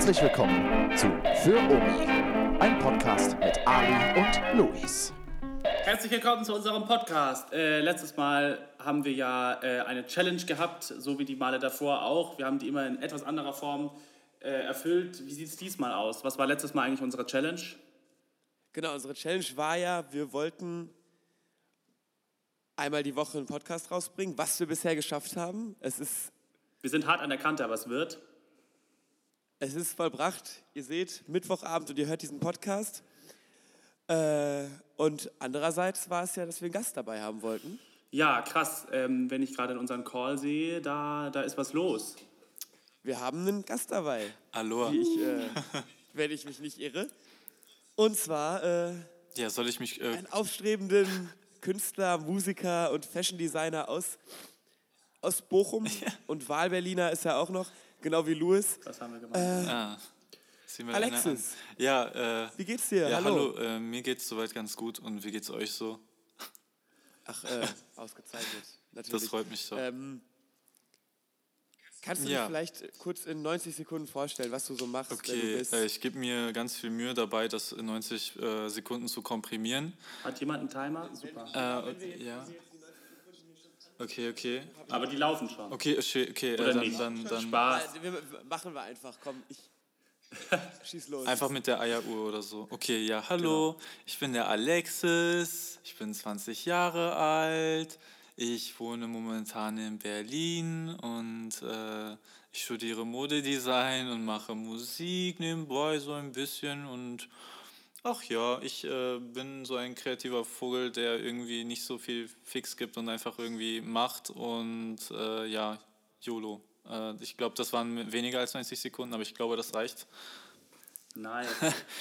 Herzlich willkommen zu Für Omi, ein Podcast mit Ali und Luis. Herzlich willkommen zu unserem Podcast. Äh, letztes Mal haben wir ja äh, eine Challenge gehabt, so wie die Male davor auch. Wir haben die immer in etwas anderer Form äh, erfüllt. Wie sieht es diesmal aus? Was war letztes Mal eigentlich unsere Challenge? Genau, unsere Challenge war ja, wir wollten einmal die Woche einen Podcast rausbringen, was wir bisher geschafft haben. Es ist, Wir sind hart an der Kante, aber es wird. Es ist vollbracht. Ihr seht, Mittwochabend und ihr hört diesen Podcast. Äh, und andererseits war es ja, dass wir einen Gast dabei haben wollten. Ja, krass. Ähm, wenn ich gerade in unseren Call sehe, da, da ist was los. Wir haben einen Gast dabei, Aloha. ich, äh, wenn ich mich nicht irre. Und zwar äh, Ja, soll ich mich. Äh, einen aufstrebenden Künstler, Musiker und Fashion Designer aus, aus Bochum. Und Wahlberliner ist er auch noch, genau wie Louis. Was haben wir gemacht? ah, sehen wir Alexis. Ja, äh, Wie geht's dir? ja, hallo. hallo. Äh, mir geht's soweit ganz gut. Und wie geht's euch so? Ach, äh, ausgezeichnet. Natürlich. Das freut mich doch. Ähm, kannst du Ja. dich vielleicht kurz in 90 Sekunden vorstellen, was du so machst, wenn du Okay, bist? äh, ich gebe mir ganz viel Mühe dabei, das in 90 äh, Sekunden zu komprimieren. Hat jemand einen Timer? Super. Äh, ja. Okay, okay. Aber die laufen schon. Okay, okay, okay. Oder Äh, dann, nicht? dann, dann Spaß. Wir, machen wir einfach, komm, ich schieß los. einfach mit der Eieruhr oder so. Okay, ja, hallo. Ich bin der Alexis. Ich bin 20 Jahre alt. Ich wohne momentan in Berlin und äh, ich studiere Modedesign und mache Musik nebenbei so ein bisschen und ach ja, ich äh, bin so ein kreativer Vogel, der irgendwie nicht so viel Fix gibt und einfach irgendwie macht und äh, ja, YOLO. Äh, ich glaube, das waren weniger als 90 Sekunden, aber ich glaube, das reicht. Nice.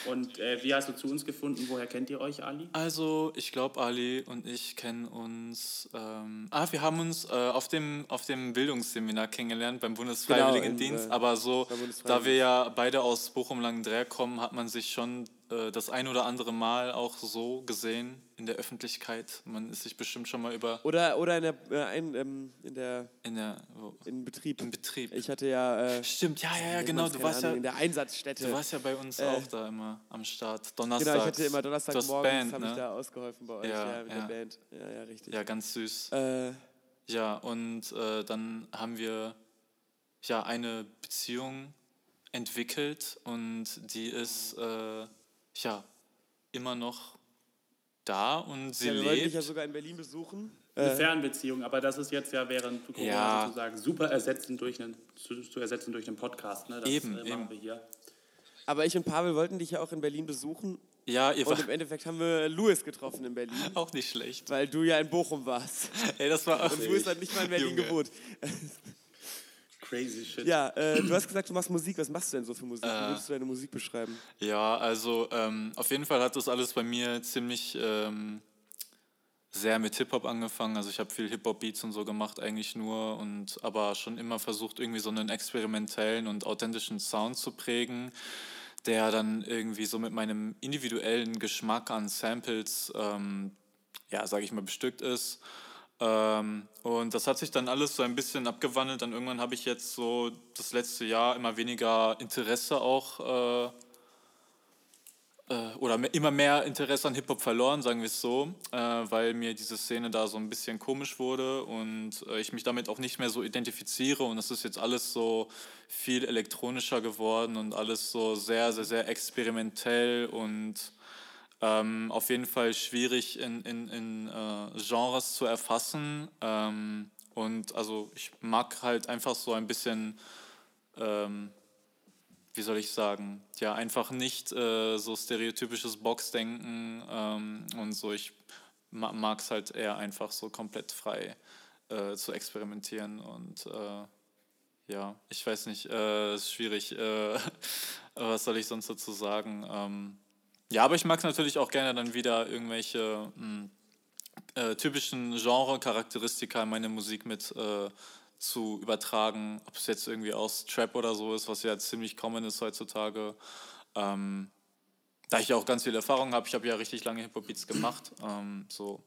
Und äh, wie hast du zu uns gefunden? Woher kennt ihr euch, Ali? Also, ich glaube, Ali und ich kennen uns. Ähm, ah, wir haben uns äh, auf, dem, auf dem Bildungsseminar kennengelernt beim Bundesfreiwilligendienst. Genau, äh, aber so, da wir ja beide aus Bochum-Langendreher kommen, hat man sich schon äh, das ein oder andere Mal auch so gesehen in der Öffentlichkeit. Man ist sich bestimmt schon mal über Oder, oder in der, äh, ein, ähm, in der in der wo, in Betrieb. im Betrieb. Ich hatte ja, äh, Stimmt, ja, ja, ja, genau. Du warst ja, Ahnung, in der Einsatzstätte. du warst ja bei uns Äh, auch da immer am Start. Donnerstags. genau, ich hatte immer Donnerstagmorgens, Band, habe ich ne? da ausgeholfen bei euch, Ja, ja, mit ja. der Band. Ja, ja, richtig. Ja, ganz süß. Äh, Ja, und äh, dann haben wir ja eine Beziehung entwickelt und die ist äh, ja immer noch da und sie ja, wir wollten dich lebt. ja sogar in Berlin besuchen. Eine Äh, Fernbeziehung, aber das ist jetzt ja während Corona Ja. sozusagen super ersetzen durch einen, zu, zu ersetzen durch einen Podcast. Ne? Das Eben, äh, machen eben. wir hier. aber ich und Pavel wollten dich ja auch in Berlin besuchen. ja, ihr Und im Endeffekt haben wir Louis getroffen in Berlin, auch nicht schlecht. weil du ja in Bochum warst. Ey, das war Und Louis hat nicht mal in Berlin Junge. gewohnt. Crazy shit. Ja, äh, du hast gesagt, du machst Musik. Was machst du denn so für Musik? Wie Äh. würdest du deine Musik beschreiben? Ja, also ähm, auf jeden Fall hat das alles bei mir ziemlich ähm, sehr mit Hip-Hop angefangen. Also ich habe viel Hip-Hop-Beats und so gemacht eigentlich nur und aber schon immer versucht, irgendwie so einen experimentellen und authentischen Sound zu prägen, der dann irgendwie so mit meinem individuellen Geschmack an Samples, ähm, ja, sage ich mal, bestückt ist. Ähm, und das hat sich dann alles so ein bisschen abgewandelt. Dann irgendwann habe ich jetzt so das letzte Jahr immer weniger Interesse auch äh, äh, oder me- immer mehr Interesse an Hip-Hop verloren, sagen wir es so, äh, weil mir diese Szene da so ein bisschen komisch wurde und äh, ich mich damit auch nicht mehr so identifiziere und es ist jetzt alles so viel elektronischer geworden und alles so sehr, sehr, sehr experimentell und ähm, auf jeden Fall schwierig in, in, in äh, Genres zu erfassen. Ähm, und also ich mag halt einfach so ein bisschen, ähm, wie soll ich sagen, ja, einfach nicht äh, so stereotypisches Boxdenken ähm, und so. Ich ma mag es halt eher einfach so komplett frei äh, zu experimentieren und äh, ja, ich weiß nicht, äh, ist schwierig. Äh, was soll ich sonst dazu sagen? Ja, aber ich mag es natürlich auch gerne dann wieder irgendwelche mh, äh, typischen Genre-Charakteristika in meine Musik mit äh, zu übertragen, ob es jetzt irgendwie aus Trap oder so ist, was ja ziemlich common ist heutzutage. Ähm, da ich ja auch ganz viel Erfahrung habe, ich habe ja richtig lange Hip-Hop-Beats gemacht, ähm, so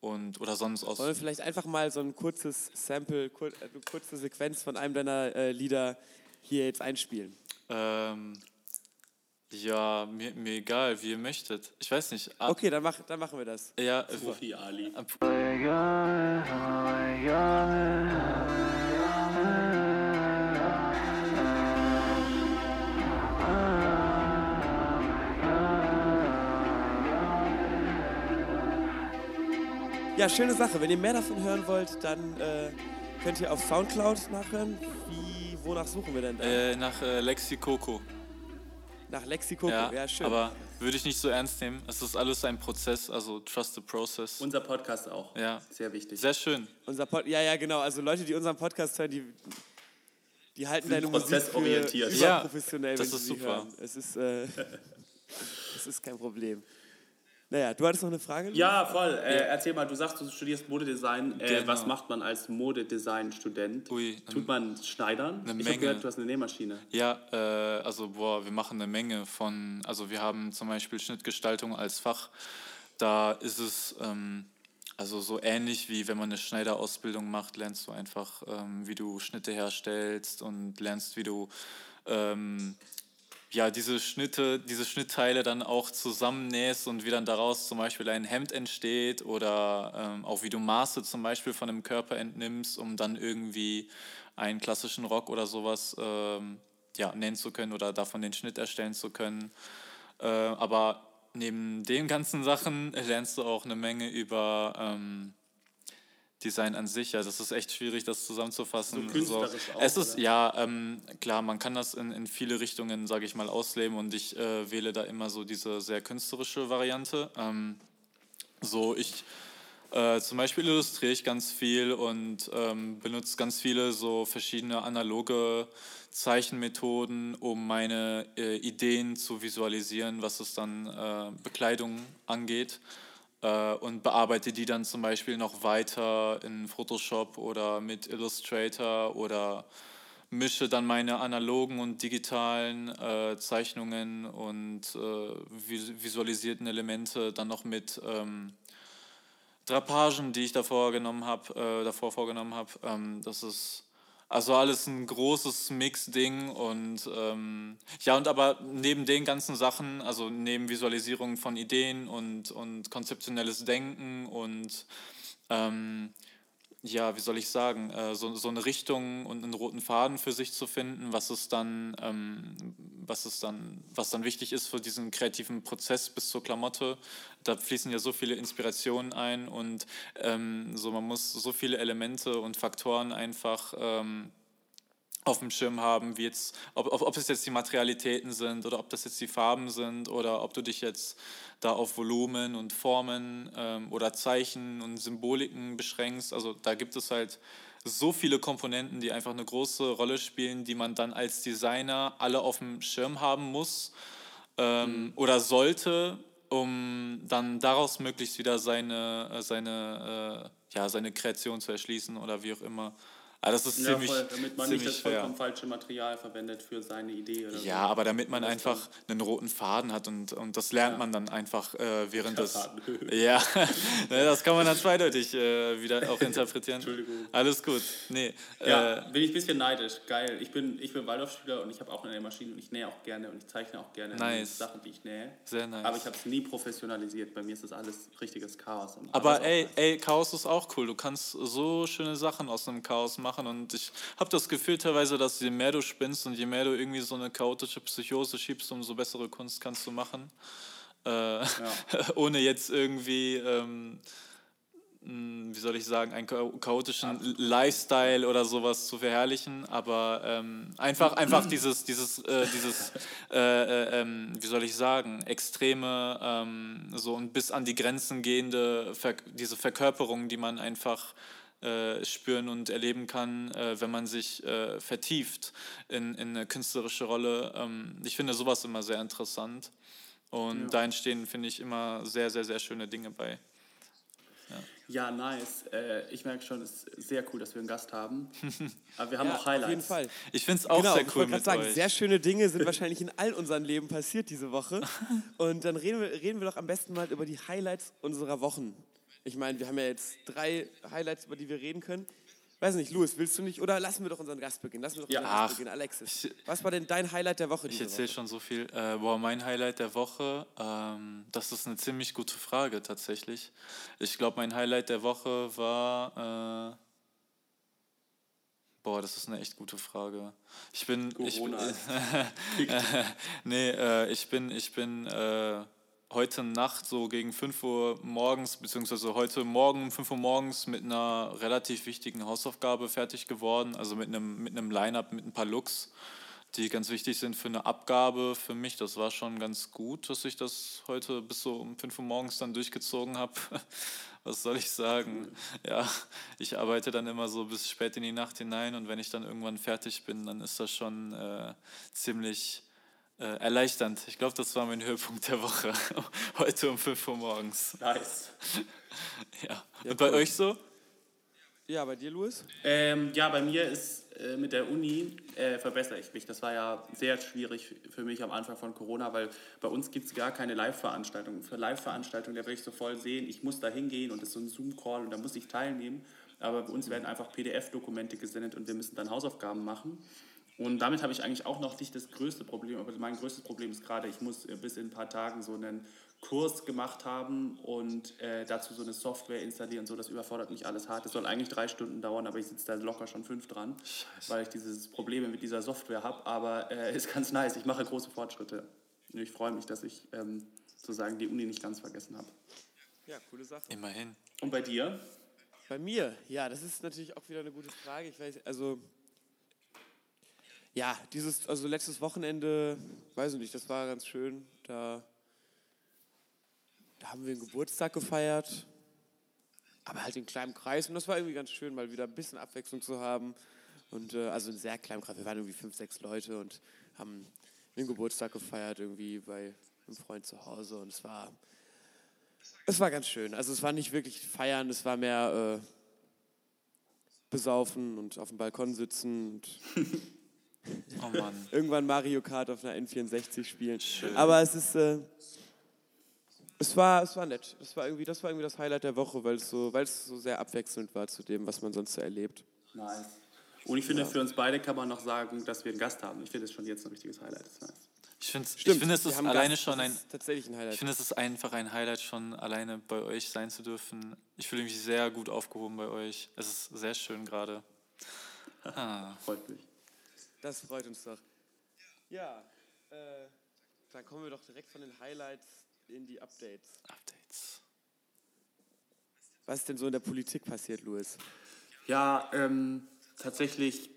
und oder sonst aus. Wollen wir vielleicht einfach mal so ein kurzes Sample, kur äh, eine kurze Sequenz von einem deiner äh, Lieder hier jetzt einspielen? Ähm, ja, mir, mir egal, wie ihr möchtet. Ich weiß nicht. Ah, Okay, dann, mach, dann machen wir das. Ja, äh, Profi Ali. Ja, schöne Sache. Wenn ihr mehr davon hören wollt, dann äh, könnt ihr auf Soundcloud nachhören. Wie, wonach suchen wir denn da? äh, nach äh, Lexi Coco. Nach Lexikoko. Ja, Ja, schön. aber würde ich nicht so ernst nehmen. Es ist alles ein Prozess, also trust the process. Unser Podcast auch. Ja. Sehr wichtig. Sehr schön. Unser Pod ja, ja, genau. Also Leute, die unseren Podcast hören, die, die halten Sind deine Musik für prozessorientiert. Ja, überprofessionell, das wenn ist super. hören. Es ist, äh, es ist kein Problem. Naja, du hattest noch eine Frage? Ja, voll. Äh, erzähl mal, du sagst, du studierst Modedesign. Äh, Genau. Was macht man als Modedesign-Student? Tut man Schneidern? eine ich Menge. gehört, du hast eine Nähmaschine. Ja, äh, also boah, wir machen eine Menge von, also wir haben zum Beispiel Schnittgestaltung als Fach. Da ist es ähm, also so ähnlich wie wenn man eine Schneiderausbildung macht, lernst du einfach, ähm, wie du Schnitte herstellst und lernst, wie du ähm, ja, diese Schnitte, diese Schnittteile dann auch zusammennähst und wie dann daraus zum Beispiel ein Hemd entsteht oder ähm, auch wie du Maße zum Beispiel von einem Körper entnimmst, um dann irgendwie einen klassischen Rock oder sowas ähm, ja, nähen zu können oder davon den Schnitt erstellen zu können. Äh, aber neben den ganzen Sachen lernst du auch eine Menge über ähm, Design an sich. Ja, das ist echt schwierig, das zusammenzufassen. So auch, es ist, oder? ja, ähm, klar, man kann das in, in viele Richtungen, sage ich mal, ausleben und ich äh, wähle da immer so diese sehr künstlerische Variante. Ähm, so, ich äh, zum Beispiel illustriere ich ganz viel und ähm, benutze ganz viele so verschiedene analoge Zeichenmethoden, um meine äh, Ideen zu visualisieren, was es dann äh, Bekleidung angeht äh, und bearbeite die dann zum Beispiel noch weiter in Photoshop oder mit Illustrator oder mische dann meine analogen und digitalen äh, Zeichnungen und äh, vis visualisierten Elemente dann noch mit ähm, Drapagen, die ich davor genommen habe, äh, davor vorgenommen habe. Ähm, das ist also alles ein großes Mix-Ding und ähm, ja, und aber neben den ganzen Sachen, also neben Visualisierung von Ideen und, und konzeptionelles Denken und ähm, ja, wie soll ich sagen, äh, so, so eine Richtung und einen roten Faden für sich zu finden, was es dann, ähm, was es dann, was dann wichtig ist für diesen kreativen Prozess bis zur Klamotte. Da fließen ja so viele Inspirationen ein und ähm, so man muss so viele Elemente und Faktoren einfach ähm, auf dem Schirm haben, wie jetzt, ob, ob, ob es jetzt die Materialitäten sind oder ob das jetzt die Farben sind oder ob du dich jetzt da auf Volumen und Formen ähm, oder Zeichen und Symboliken beschränkst. Also da gibt es halt so viele Komponenten, die einfach eine große Rolle spielen, die man dann als Designer alle auf dem Schirm haben muss ähm, oder sollte, um dann daraus möglichst wieder seine, äh, seine, äh, ja, seine Kreation zu erschließen oder wie auch immer. Also das ist Ja, ziemlich, voll, damit man nicht ziemlich das schwer. vollkommen falsche Material verwendet für seine Idee oder Ja, so. aber damit man Das einfach einen roten Faden hat und, und das lernt man dann einfach äh, während des. Ja, ne, das kann man dann zweideutig äh, wieder auch interpretieren. Entschuldigung. Alles gut. Nee, Ja, äh, bin ich ein bisschen neidisch. Geil. Ich bin, ich bin Waldorfschüler und ich habe auch eine Maschine und ich nähe auch gerne und ich zeichne auch gerne Nice. Sachen, die ich nähe. sehr nice. Aber ich habe es nie professionalisiert. Bei mir ist das alles richtiges Chaos. Aber ey, ey, Chaos ist auch cool. Du kannst so schöne Sachen aus einem Chaos machen und ich habe das Gefühl teilweise, dass je mehr du spinnst und je mehr du irgendwie so eine chaotische Psychose schiebst, umso bessere Kunst kannst du machen. Äh, ohne jetzt irgendwie, ähm, mh, wie soll ich sagen, einen cha- chaotischen Lifestyle oder sowas zu verherrlichen, aber ähm, einfach, einfach dieses, dieses, äh, dieses äh, äh, ähm, wie soll ich sagen, extreme, ähm, so und bis an die Grenzen gehende, diese Verkörperung, die man einfach äh, spüren und erleben kann, äh, wenn man sich äh, vertieft in, in eine künstlerische Rolle. Ähm, ich finde sowas immer sehr interessant. Und da entstehen, finde ich, immer sehr, sehr, sehr schöne Dinge bei. Ja, nice. Äh, ich merke schon, es ist sehr cool, dass wir einen Gast haben. Aber wir haben Ja, auch Highlights. auf jeden Fall. Ich finde es auch genau, sehr ich cool wollte mit gerade sagen, euch. sehr schöne Dinge sind wahrscheinlich in all unseren Leben passiert diese Woche. Und dann reden wir, reden wir doch am besten mal über die Highlights unserer Wochen. Ich meine, wir haben ja jetzt drei Highlights, über die wir reden können. Ich weiß nicht, Louis, willst du nicht, oder lassen wir doch unseren Gast beginnen, lassen wir doch Ja. unseren Gast beginnen, Alexis. ich- Was war denn dein Highlight der Woche Ich erzähle schon so viel. Äh, boah, mein Highlight der Woche, ähm, das ist eine ziemlich gute Frage tatsächlich. Ich glaube, mein Highlight der Woche war. Äh, boah, das ist eine echt gute Frage. Ich bin. Ich bin Corona. nee, äh, ich bin, ich bin äh, heute Nacht so gegen 5 Uhr morgens, beziehungsweise heute Morgen um 5 Uhr morgens mit einer relativ wichtigen Hausaufgabe fertig geworden. Also mit einem, mit einem Line-Up, mit ein paar Looks, die ganz wichtig sind für eine Abgabe für mich. Das war schon ganz gut, dass ich das heute bis so um 5 Uhr morgens dann durchgezogen habe. Was soll ich sagen? Ja, ich arbeite dann immer so bis spät in die Nacht hinein und wenn ich dann irgendwann fertig bin, dann ist das schon äh, ziemlich erleichternd. Ich glaube, das war mein Höhepunkt der Woche. Heute um 5 Uhr morgens. Nice. Ja. Und bei euch so? Ja, bei dir, Louis? Ähm, ja, bei mir ist äh, mit der Uni äh, verbessere ich mich. Das war ja sehr schwierig für mich am Anfang von Corona, weil bei uns gibt es gar keine Live-Veranstaltungen. Für Live-Veranstaltungen, da will ich so voll sehen, ich muss da hingehen und das ist so ein Zoom-Call und da muss ich teilnehmen. Aber bei uns werden einfach PDF-Dokumente gesendet und wir müssen dann Hausaufgaben machen. Und damit habe ich eigentlich auch noch nicht das größte Problem, aber mein größtes Problem ist gerade, ich muss äh, bis in ein paar Tagen so einen Kurs gemacht haben und äh, dazu so eine Software installieren, so das überfordert mich alles hart. Das soll eigentlich drei Stunden dauern, aber ich sitze da locker schon fünf dran, weil ich dieses Probleme mit dieser Software habe. Aber äh, ist ganz nice, ich mache große Fortschritte. Und ich freue mich, dass ich ähm, sozusagen die Uni nicht ganz vergessen habe. Ja, coole Sache. Immerhin. Und bei dir? Bei mir, ja, das ist natürlich auch wieder eine gute Frage. Ich weiß, also ja, dieses, also letztes Wochenende, weiß ich nicht, das war ganz schön. Da, da haben wir einen Geburtstag gefeiert, aber halt in kleinem Kreis und das war irgendwie ganz schön, mal wieder ein bisschen Abwechslung zu haben. Und äh, also in sehr kleinem Kreis, wir waren irgendwie fünf, sechs Leute und haben den Geburtstag gefeiert irgendwie bei einem Freund zu Hause und es war es war ganz schön. Also es war nicht wirklich feiern, es war mehr äh, besaufen und auf dem Balkon sitzen und Oh Mann. irgendwann Mario Kart auf einer N64 spielen. Aber es ist äh, es war es war nett. Das war irgendwie das war irgendwie das Highlight der Woche, weil es so weil es so sehr abwechselnd war zu dem, was man sonst so erlebt. Nice. Und ich finde, für uns beide kann man noch sagen, dass wir einen Gast haben. Ich finde es schon jetzt ein richtiges Highlight. Das ist nice. Ich finde, ich finde, es ist alleine Gast, schon das ein. ist tatsächlich ein Ich Highlight. finde, es ist einfach ein Highlight, schon alleine bei euch sein zu dürfen. Ich fühle mich sehr gut aufgehoben bei euch. Es ist sehr schön gerade. Ah. Freut mich. Das freut uns doch. Ja, äh, dann kommen wir doch direkt von den Highlights in die Updates. Updates. Was ist denn so in der Politik passiert, Louis? Ja, ähm, tatsächlich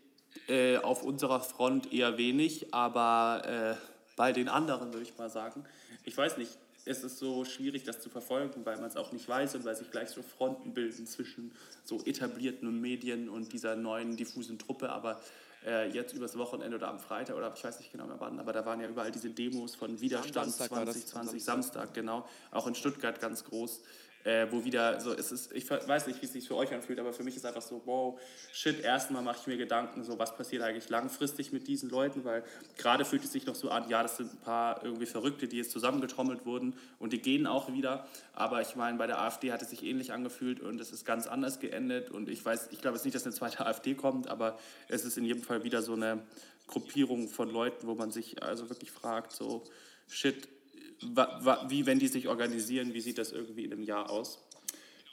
äh, auf unserer Front eher wenig, aber äh, bei den anderen würde ich mal sagen. Ich weiß nicht, es ist so schwierig, das zu verfolgen, weil man es auch nicht weiß und weil sich gleich so Fronten bilden zwischen so etablierten Medien und dieser neuen diffusen Truppe. Aber äh, jetzt übers Wochenende oder am Freitag oder ich weiß nicht genau mehr wann, aber da waren ja überall diese Demos von Widerstand Samstag war das, 2020, Samstag, genau, auch in Stuttgart ganz groß äh, wo wieder so, es ist, ich weiß nicht, wie es sich für euch anfühlt, aber für mich ist einfach so, wow, shit, erstmal mache ich mir Gedanken, so, was passiert eigentlich langfristig mit diesen Leuten, weil gerade fühlt es sich noch so an, ja, das sind ein paar irgendwie Verrückte, die jetzt zusammengetrommelt wurden und die gehen auch wieder, aber ich meine, bei der AfD hat es sich ähnlich angefühlt und es ist ganz anders geendet und ich weiß, ich glaube jetzt nicht, dass eine zweite AfD kommt, aber es ist in jedem Fall wieder so eine Gruppierung von Leuten, wo man sich also wirklich fragt, so, shit, wie wenn die sich organisieren, wie sieht das irgendwie in einem Jahr aus?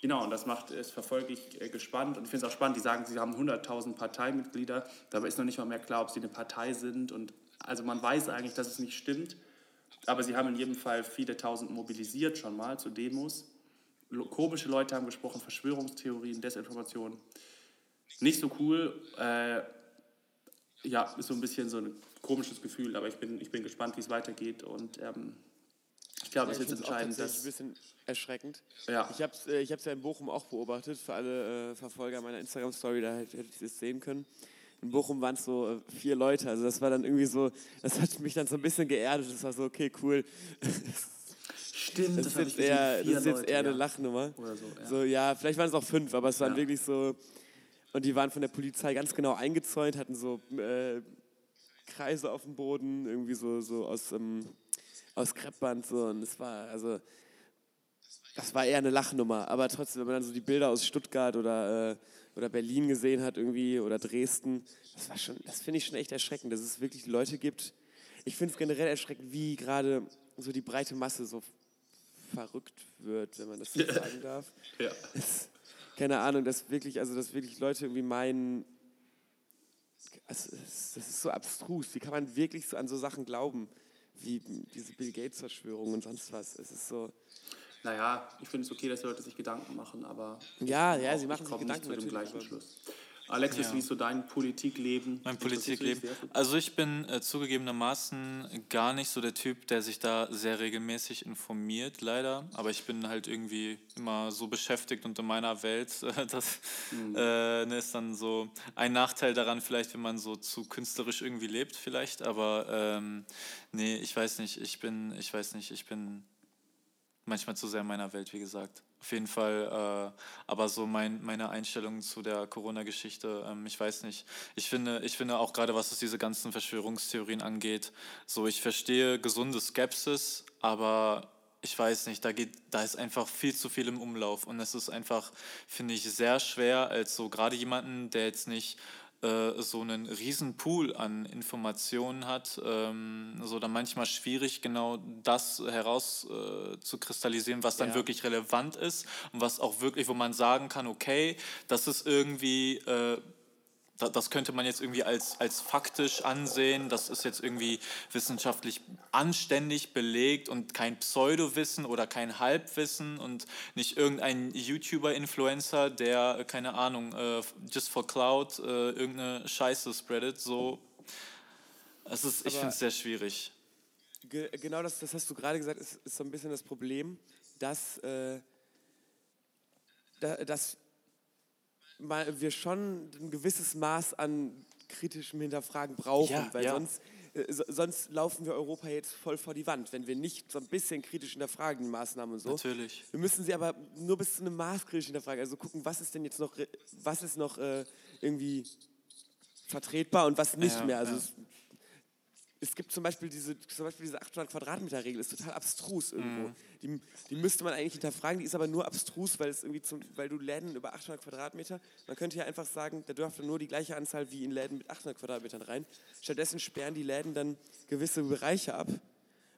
Genau, und das macht, das verfolge ich äh, gespannt und ich finde es auch spannend, die sagen, sie haben 100.000 Parteimitglieder, dabei ist noch nicht mal mehr klar, ob sie eine Partei sind und also man weiß eigentlich, dass es nicht stimmt, aber sie haben in jedem Fall viele Tausend mobilisiert schon mal zu Demos. Komische Leute haben gesprochen, Verschwörungstheorien, Desinformation. Nicht so cool, äh, ja, ist so ein bisschen so ein komisches Gefühl, aber ich bin, ich bin gespannt, wie es weitergeht und ähm, glaube, ich ist jetzt entscheidend, tatsächlich ein dass... bisschen erschreckend. Ja. Ich habe es äh, ich hab's ja in Bochum auch beobachtet, für alle äh, Verfolger meiner Instagram-Story, da hätte ich es sehen können. In Bochum waren es so äh, vier Leute, also das war dann irgendwie so, das hat mich dann so ein bisschen geerdet, das war so, okay, cool. Stimmt, Das ist jetzt eher, das ist jetzt eher eine Lachnummer. Oder so, ja. So, ja, vielleicht waren es auch fünf, aber es waren Ja. wirklich so, und die waren von der Polizei ganz genau eingezäunt, hatten so äh, Kreise auf dem Boden, irgendwie so, so aus, ähm, aus Kreppband, so, und es war, also, das war eher eine Lachnummer, aber trotzdem, wenn man dann so die Bilder aus Stuttgart oder äh, oder Berlin gesehen hat irgendwie oder Dresden, das war schon, das finde ich schon echt erschreckend, dass es wirklich Leute gibt. Ich finde es generell erschreckend, wie gerade so die breite Masse so verrückt wird, wenn man das so sagen darf. Ja. Es, keine Ahnung, dass wirklich, also dass wirklich Leute irgendwie meinen, also das ist so abstrus. Wie kann man wirklich so an so Sachen glauben, wie diese Bill Gates Verschwörung und sonst was? Es ist so. Naja, ich finde es okay, dass die Leute sich Gedanken machen, aber Ja, ja, sie machen sich Gedanken nicht zu dem gleichen Schluss. Alexis, Ja. wie ist so dein Politikleben? Mein Politikleben. Also ich bin äh, zugegebenermaßen gar nicht so der Typ, der sich da sehr regelmäßig informiert, leider. Aber ich bin halt irgendwie immer so beschäftigt und in meiner Welt. Äh, das äh, ne, ist dann so ein Nachteil daran, vielleicht, wenn man so zu künstlerisch irgendwie lebt, vielleicht. Aber ähm, nee, ich weiß nicht. Ich bin, ich weiß nicht, ich bin manchmal zu sehr in meiner Welt, wie gesagt. Auf jeden Fall, äh, aber so mein, meine Einstellung zu der Corona-Geschichte, ähm, ich weiß nicht. Ich finde, ich finde auch gerade, was es diese ganzen Verschwörungstheorien angeht, so ich verstehe gesunde Skepsis, aber ich weiß nicht, da geht, da ist einfach viel zu viel im Umlauf und es ist einfach, finde ich, sehr schwer, als so gerade jemanden, der jetzt nicht äh, so einen riesen Pool an Informationen hat, ähm, so dann manchmal schwierig, genau das heraus äh, zu kristallisieren, was dann Ja. wirklich relevant ist und was auch wirklich, wo man sagen kann, okay, das ist irgendwie äh, das könnte man jetzt irgendwie als, als faktisch ansehen. Das ist jetzt irgendwie wissenschaftlich anständig belegt und kein Pseudowissen oder kein Halbwissen und nicht irgendein YouTuber-Influencer, der, äh, keine Ahnung, äh, just for cloud äh, irgendeine Scheiße spreadet. So, es ist, ich finde es sehr schwierig. Ge genau das, das hast du gerade gesagt, ist, ist so ein bisschen das Problem, dass, äh, da, dass wir schon ein gewisses Maß an kritischem Hinterfragen brauchen, Ja, weil ja. sonst, äh, so, sonst laufen wir Europa jetzt voll vor die Wand, wenn wir nicht so ein bisschen kritisch hinterfragen, die Maßnahmen und so. Natürlich. Wir müssen sie aber nur bis zu einem Maß kritisch hinterfragen, also gucken, was ist denn jetzt noch, re- was ist noch äh, irgendwie vertretbar und was nicht Ja, mehr. Also es, es gibt zum Beispiel diese, zum Beispiel diese 800 Quadratmeter Regel, ist total abstrus irgendwo. Mhm. Die, die müsste man eigentlich hinterfragen, die ist aber nur abstrus, weil es irgendwie zum, weil du Läden über 800 Quadratmeter, man könnte ja einfach sagen, da dürfte nur die gleiche Anzahl wie in Läden mit 800 Quadratmetern rein. Stattdessen sperren die Läden dann gewisse Bereiche ab,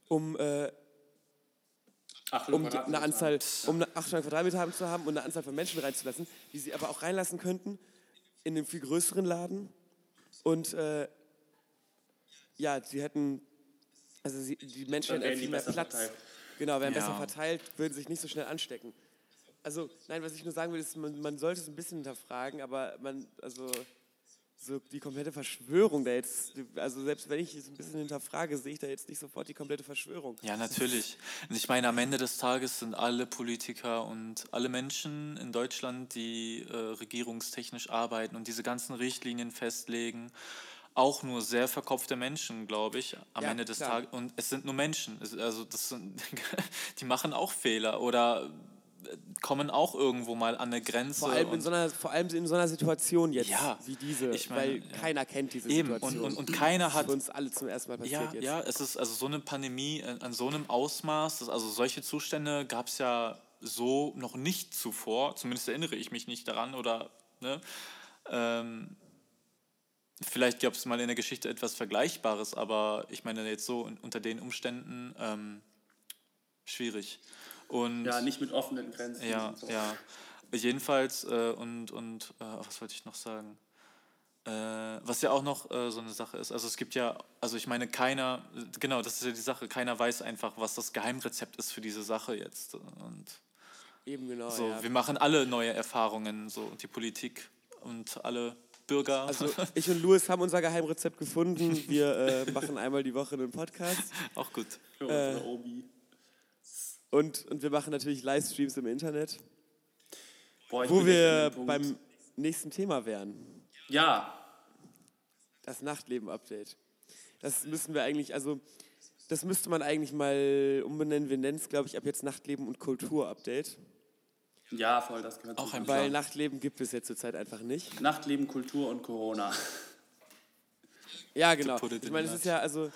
um äh, 800 um eine Anzahl, um eine 800 Quadratmeter haben zu haben und eine Anzahl von Menschen reinzulassen, die sie aber auch reinlassen könnten in einen viel größeren Laden. Und äh, ja, sie hätten, also sie, die Menschen hätten viel mehr Platz. verteilt. Genau, wären Ja. besser verteilt, würden sich nicht so schnell anstecken. Also, nein, was ich nur sagen will, ist, man, man sollte es ein bisschen hinterfragen, aber man, also, so die komplette Verschwörung da jetzt, also selbst wenn ich es ein bisschen hinterfrage, sehe ich da jetzt nicht sofort die komplette Verschwörung. Ja, natürlich. Und ich meine, am Ende des Tages sind alle Politiker und alle Menschen in Deutschland, die äh, regierungstechnisch arbeiten und diese ganzen Richtlinien festlegen, auch nur sehr verkopfte Menschen, glaube ich, am Ja, Ende des. Tages. Und es sind nur Menschen. Also das sind, die machen auch Fehler oder äh, kommen auch irgendwo mal an eine Grenze. Vor allem, in so einer, vor allem in so einer Situation jetzt, Ja, wie diese, ich meine, weil ja. keiner kennt diese Eben, Situation. und- und- und keiner Das hat- für uns alle zum ersten Mal passiert Ja, jetzt. ja, es ist also so eine Pandemie an, so einem Ausmaß, dass, also solche Zustände gab es ja so noch nicht zuvor, zumindest erinnere ich mich nicht daran oder ne, ähm, vielleicht gab es mal in der Geschichte etwas Vergleichbares, aber ich meine jetzt so un- unter den Umständen ähm, schwierig. Und Ja, nicht mit offenen Grenzen. ja, so. ja. Jedenfalls, äh, und, und äh, was wollte ich noch sagen? Äh, was ja auch noch äh, so eine Sache ist, also es gibt ja, also ich meine, keiner, genau, das ist ja die Sache, keiner weiß einfach, was das Geheimrezept ist für diese Sache jetzt. Und Eben genau, so, ja. wir machen alle neue Erfahrungen, so und die Politik und alle Bürger. Also ich und Louis haben unser Geheimrezept gefunden. Wir äh, machen einmal die Woche einen Podcast auch gut. Äh, und, und wir machen natürlich Livestreams im Internet, Boah, wo wir beim nächsten Thema wären. Ja, Das Nachtleben-Update. Das müssen wir eigentlich, also das müsste man eigentlich mal umbenennen. Wir nennen es, glaube ich, ab jetzt Nachtleben und Kultur-Update. Ja, voll, das gehört Auch ein Weil Nachtleben gibt es ja zurzeit einfach nicht. Nachtleben, Kultur und Corona. Ja, genau. Ich in meine, es ist ja also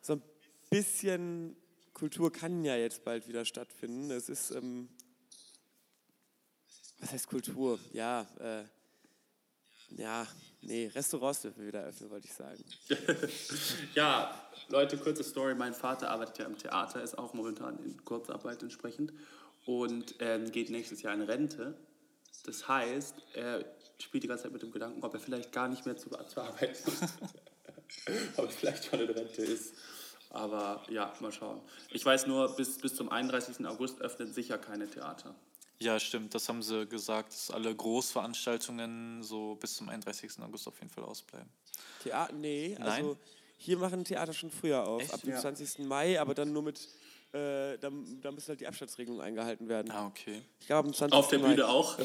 so ein bisschen Kultur kann ja jetzt bald wieder stattfinden. Es ist, ähm, was heißt Kultur? Ja, äh, Ja, nee, Restaurants dürfen wir wieder öffnen, wollte ich sagen. Ja, Leute, kurze Story. Mein Vater arbeitet ja im Theater, ist auch momentan in Kurzarbeit entsprechend und ähm, geht nächstes Jahr in Rente. Das heißt, er spielt die ganze Zeit mit dem Gedanken, ob er vielleicht gar nicht mehr zu, zu arbeiten muss. ob er vielleicht schon in Rente ist. Aber ja, mal schauen. Ich weiß nur, bis, bis zum 31. August öffnen sicher keine Theater. Ja, stimmt, das haben sie gesagt, dass alle Großveranstaltungen so bis zum 31. August auf jeden Fall ausbleiben. Theater, nee, Nein? also hier machen Theater schon früher auf, Echt? ab dem Ja. 20. Mai, aber dann nur mit, äh, da, da müssen halt die Abstandsregelungen eingehalten werden. Ah, okay. Ich glaube, am 20. Auf der Mai. Bühne auch.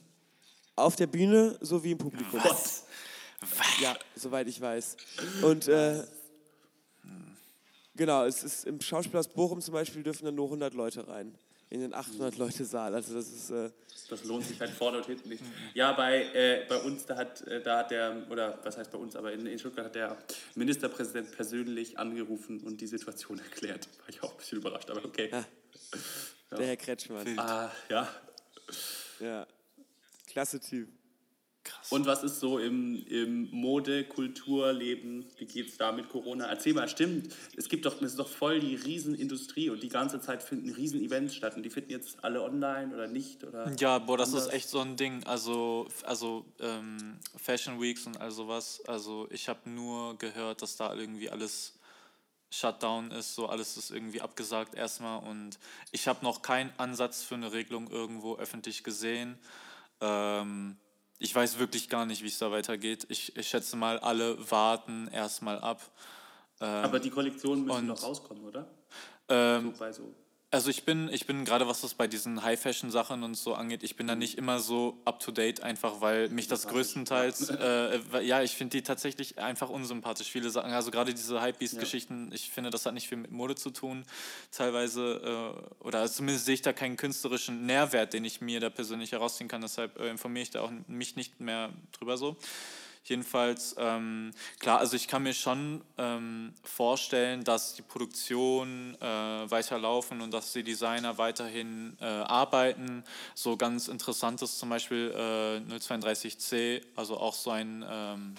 Auf der Bühne sowie im Publikum. Was? Ja, soweit ich weiß. Und äh, genau, es ist im Schauspielhaus Bochum zum Beispiel dürfen dann nur 100 Leute rein. In den 800 Leute Saal. Also das ist äh, Das lohnt sich halt vorne und hinten nicht. Ja, bei, äh, bei uns, da hat, äh, da hat der, oder was heißt bei uns, aber in, in Stuttgart hat der Ministerpräsident persönlich angerufen und die Situation erklärt. War ich auch ein bisschen überrascht, aber okay. Ja. der Herr Kretschmann. Ah, ja. Ja. Klasse Typ. Und was ist so im, im Mode-, Kulturleben? Wie geht's da mit Corona? Erzähl mal, stimmt. Es gibt doch, es ist doch voll die Riesenindustrie und die ganze Zeit finden Riesen-Events statt und die finden jetzt alle online oder nicht? Oder? Ja, boah, das anders? ist echt so ein Ding. Also, also ähm, Fashion Weeks und all sowas. Also ich habe nur gehört, dass da irgendwie alles Shutdown ist, so alles ist irgendwie abgesagt erstmal und ich habe noch keinen Ansatz für eine Regelung irgendwo öffentlich gesehen. Ähm, ich weiß wirklich gar nicht, wie es da weitergeht. Ich, ich schätze mal, alle warten erstmal ab. Aber die Kollektionen müssen noch rauskommen, oder? Ähm, So bei so. Also ich bin, ich bin gerade was das bei diesen High-Fashion-Sachen und so angeht, ich bin da nicht immer so up-to-date, einfach weil mich das größtenteils, äh, ja, ich finde die tatsächlich einfach unsympathisch. Viele Sachen, also gerade diese Hypebeast-Geschichten, ich finde, das hat nicht viel mit Mode zu tun, teilweise, äh, oder zumindest sehe ich da keinen künstlerischen Nährwert, den ich mir da persönlich herausziehen kann, deshalb äh, informiere ich da auch mich nicht mehr drüber so. Jedenfalls, ähm, klar, also ich kann mir schon ähm, vorstellen, dass die Produktion äh, weiterlaufen und dass die Designer weiterhin äh, arbeiten. So ganz interessant ist zum Beispiel äh, 032C, also auch so ein, ähm,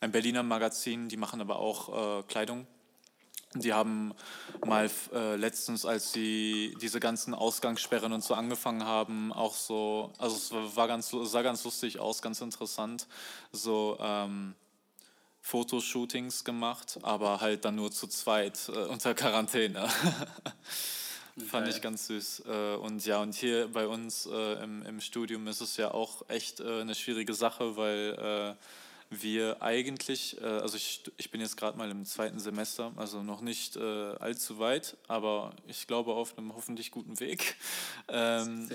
ein Berliner Magazin, die machen aber auch äh, Kleidung. Die haben mal äh, letztens, als sie diese ganzen Ausgangssperren und so angefangen haben, auch so, also es war ganz, sah ganz lustig aus, ganz interessant, so ähm, Fotoshootings gemacht, aber halt dann nur zu zweit äh, unter Quarantäne. Fand ich ganz süß. Äh, und ja, und hier bei uns äh, im, im Studium ist es ja auch echt äh, eine schwierige Sache, weil wir eigentlich, äh, also ich, ich bin jetzt gerade mal im zweiten Semester, also noch nicht äh, allzu weit, aber ich glaube auf einem hoffentlich guten Weg. Ähm,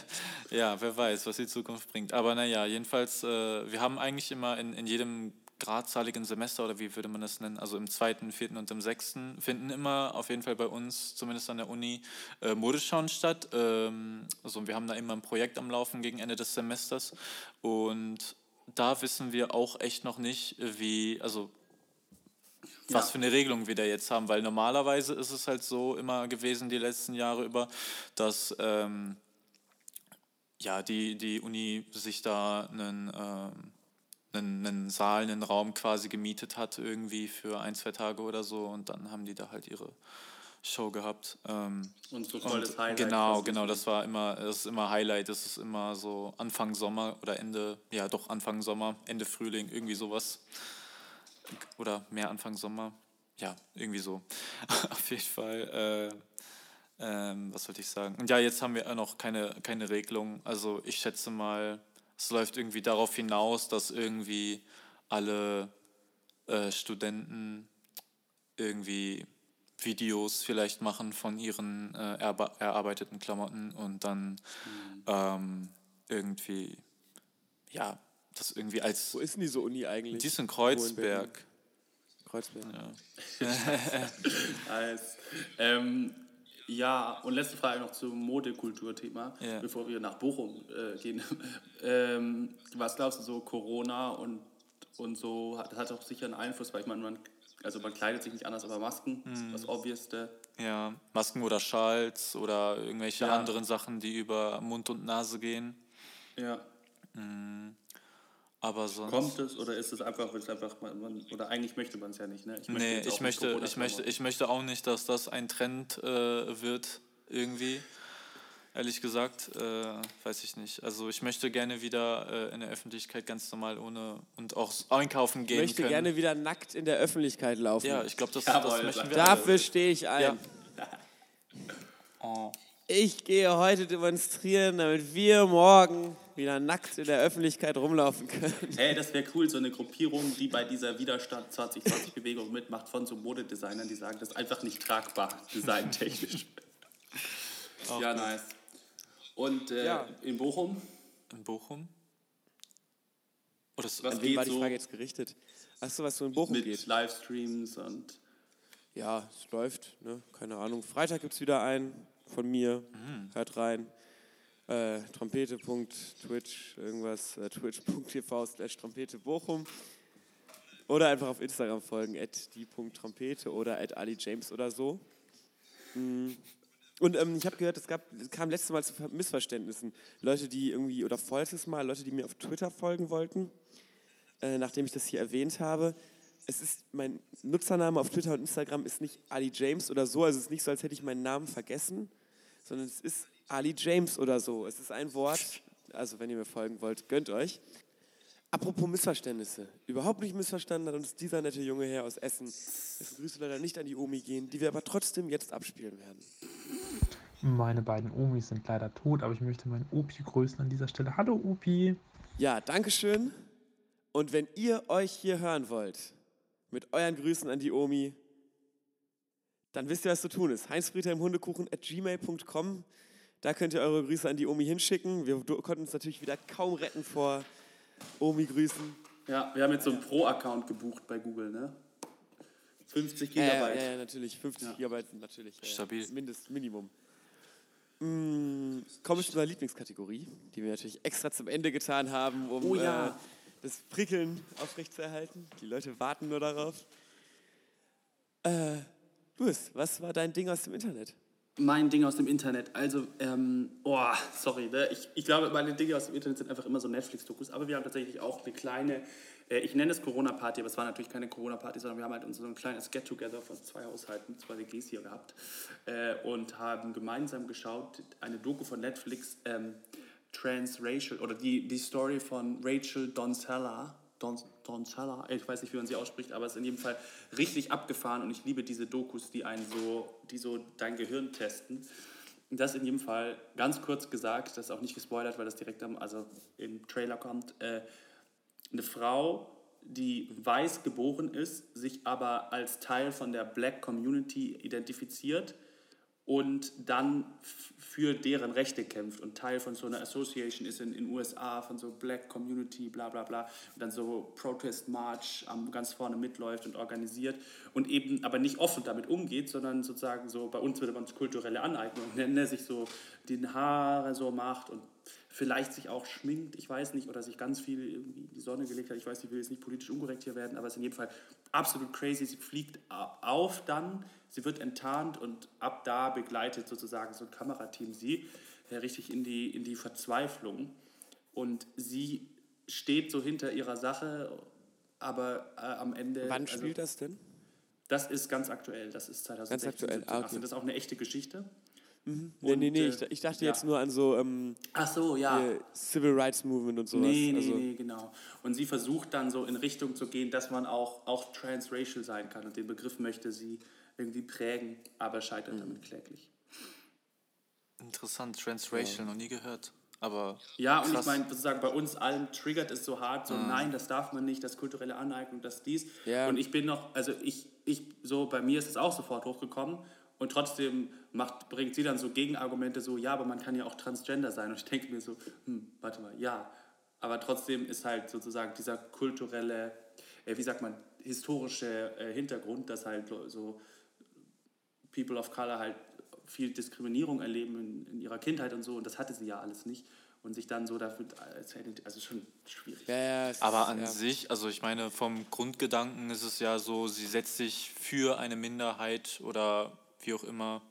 ja, wer weiß, was die Zukunft bringt. Aber naja, jedenfalls, äh, wir haben eigentlich immer in, in jedem gradzahligen Semester oder wie würde man das nennen, also im zweiten, vierten und im sechsten, finden immer auf jeden Fall bei uns, zumindest an der Uni, äh, Modeschauen statt. Ähm, also wir haben da immer ein Projekt am Laufen gegen Ende des Semesters und da wissen wir auch echt noch nicht, wie, also was Ja. für eine Regelung wir da jetzt haben, weil normalerweise ist es halt so immer gewesen die letzten Jahre über, dass ähm, ja, die, die Uni sich da einen, ähm, einen, einen Saal, einen Raum quasi gemietet hat, irgendwie für ein, zwei Tage oder so und dann haben die da halt ihre Show gehabt. Ähm, Und so und Highlight. Genau, genau, das war immer, das ist immer Highlight, das ist immer so Anfang Sommer oder Ende, ja doch Anfang Sommer, Ende Frühling, irgendwie sowas. Oder mehr Anfang Sommer. Ja, irgendwie so. Auf jeden Fall. Äh, ähm, was wollte ich sagen? Und ja, jetzt haben wir noch keine, keine Regelung. Also ich schätze mal, es läuft irgendwie darauf hinaus, dass irgendwie alle äh, Studenten irgendwie Videos vielleicht machen von ihren äh, erarbeiteten Klamotten und dann ähm, irgendwie, ja, das irgendwie als. Wo ist denn diese Uni eigentlich? Die ist in Kreuzberg. Kreuzberg. Ja. Als, ähm, ja, und letzte Frage noch zum Modekulturthema, Ja. bevor wir nach Bochum äh, gehen. ähm, was glaubst du so, Corona und, und so, hat, hat auch sicher einen Einfluss, weil ich meine, man, also man kleidet sich nicht anders, aber Masken, Hm. das Obviousste. Ja, Masken oder Schals oder irgendwelche Ja. anderen Sachen, die über Mund und Nase gehen. Ja. Aber sonst. Kommt es oder ist es einfach, weil es einfach, man, oder eigentlich möchte man es ja nicht, ne? Ich nee, jetzt auch ich möchte, ich, möchte, ich möchte auch nicht, dass das ein Trend äh, wird, irgendwie. Ehrlich gesagt, äh, weiß ich nicht. Also ich möchte gerne wieder äh, in der Öffentlichkeit ganz normal ohne und auch einkaufen Ich gehen möchte können. gerne wieder nackt in der Öffentlichkeit laufen. ja, ich glaube, das, Jawohl, das möchten wir. Dafür stehe ich ein. Ja. Oh. Ich gehe heute demonstrieren, damit wir morgen wieder nackt in der Öffentlichkeit rumlaufen können. Hey, das wäre cool, so eine Gruppierung, die bei dieser Widerstand 2020-Bewegung mitmacht von so Modedesignern, die sagen, das ist einfach nicht tragbar, designtechnisch. ja, nice. Und äh, Ja. in Bochum, In Bochum? Oder ist, was An wen war die so Frage jetzt gerichtet? Achso, was so in Bochum mit geht. Livestreams und Ja, es läuft, ne? keine Ahnung. Freitag gibt es wieder einen von mir. Mhm. Hört rein. Äh, Trompete.twitch, irgendwas, äh, twitch.tv slash Trompete Bochum. Oder einfach auf Instagram folgen, at die.trompete oder at Ali James oder so. Mm. Und ähm, ich habe gehört, es, gab, es kam letztes Mal zu Ver- Missverständnissen. Leute, die irgendwie, oder vorletztes Mal, Leute, die mir auf Twitter folgen wollten, äh, nachdem ich das hier erwähnt habe. Es ist, mein Nutzername auf Twitter und Instagram ist nicht Ali James oder so, also es ist nicht so, als hätte ich meinen Namen vergessen, sondern es ist Ali James oder so. Es ist ein Wort, also wenn ihr mir folgen wollt, gönnt euch. Apropos Missverständnisse. Überhaupt nicht missverstanden hat uns dieser nette junge Herr aus Essen, dessen Grüße leider nicht an die Omi gehen, die wir aber trotzdem jetzt abspielen werden. Meine beiden Omis sind leider tot, aber ich möchte meinen Opi grüßen an dieser Stelle. Hallo Opi. Ja, Dankeschön. Und wenn ihr euch hier hören wollt, mit euren Grüßen an die Omi, dann wisst ihr, was zu tun ist. Heinz-Brieter im Hundekuchen at gmail.com. Da könnt ihr eure Grüße an die Omi hinschicken. Wir konnten uns natürlich wieder kaum retten vor Omi-Grüßen. ja, wir haben jetzt so einen Pro-Account gebucht bei Google, ne? 50 Ja, ja, Gigabyte. ja, ja, natürlich. 50 Ja. Gigabyte natürlich. Ja. Stabil. Mindest, Minimum. Mm, Komme ich zu meiner Lieblingskategorie, die wir natürlich extra zum Ende getan haben, um Oh ja. äh, das Prickeln aufrechtzuerhalten. Die Leute warten nur darauf. Äh, Louis, was war dein Ding aus dem Internet? Mein Ding aus dem Internet. Also, ähm, oh, sorry, ne? ich, ich glaube, meine Dinge aus dem Internet sind einfach immer so Netflix-Dokus. Aber wir haben tatsächlich auch eine kleine, äh, ich nenne es Corona-Party, aber es war natürlich keine Corona-Party, sondern wir haben halt so ein kleines Get-Together von zwei Haushalten, zwei WGs hier gehabt äh, und haben gemeinsam geschaut, eine Doku von Netflix, ähm, Transracial, oder die, die Story von Rachel Donsella. Don, Donsella, ich weiß nicht, wie man sie ausspricht, aber es ist in jedem Fall richtig abgefahren und ich liebe diese Dokus, die einen so, die so dein Gehirn testen. Das in jedem Fall ganz kurz gesagt, das ist auch nicht gespoilert, weil das direkt am, also im Trailer kommt. Äh, eine Frau, die weiß geboren ist, sich aber als Teil von der Black Community identifiziert und dann für deren Rechte kämpft und Teil von so einer Association ist in den USA, von so Black Community, bla bla bla, und dann so Protest March am, ganz vorne mitläuft und organisiert und eben aber nicht offen damit umgeht, sondern sozusagen so, bei uns würde man es kulturelle Aneignung nennen, der sich so den Haare so macht und vielleicht sich auch schminkt, ich weiß nicht, oder sich ganz viel irgendwie in die Sonne gelegt hat, ich weiß ich will jetzt nicht politisch unkorrekt hier werden, aber es ist in jedem Fall absolut crazy. Sie fliegt auf dann, sie wird enttarnt und ab da begleitet sozusagen so ein Kamerateam sie äh, richtig in die, in die Verzweiflung. Und sie steht so hinter ihrer Sache, aber äh, am Ende... Wann also- spielt das denn? Das ist ganz aktuell, das ist 2016, aktuell, 17, ah, okay. 18. Das ist auch eine echte Geschichte. Nee, Und, nee, nee, äh, ich, ich dachte ja. jetzt nur an so ähm, Ach so, ja. hier Civil Rights Movement und sowas. Nee, nee, also, nee, genau. Und sie versucht dann so in Richtung zu gehen, dass man auch, auch transracial sein kann. Und den Begriff möchte sie irgendwie prägen, aber scheitert Mhm. damit kläglich. Interessant, Transracial, noch nie gehört. Aber Ja, und krass. ich meine, sozusagen bei uns allen triggert es so hart, so nein, das darf man nicht, das kulturelle Aneignung, das dies. Ja. Und ich bin noch, also ich, ich, so bei mir ist es auch sofort hochgekommen und trotzdem macht, bringt sie dann so Gegenargumente so, ja, aber man kann ja auch transgender sein. Und ich denke mir so, hm, warte mal, ja. Aber trotzdem ist halt sozusagen dieser kulturelle, äh, wie sagt man, historische äh, Hintergrund, dass halt so People of Color halt viel Diskriminierung erleben in, in ihrer Kindheit und so und das hatte sie ja alles nicht und sich dann so dafür als also schon schwierig. ja, ja, Aber ist- an ja. sich, also ich meine, vom Grundgedanken ist es ja so, sie setzt sich für eine Minderheit oder wie auch immer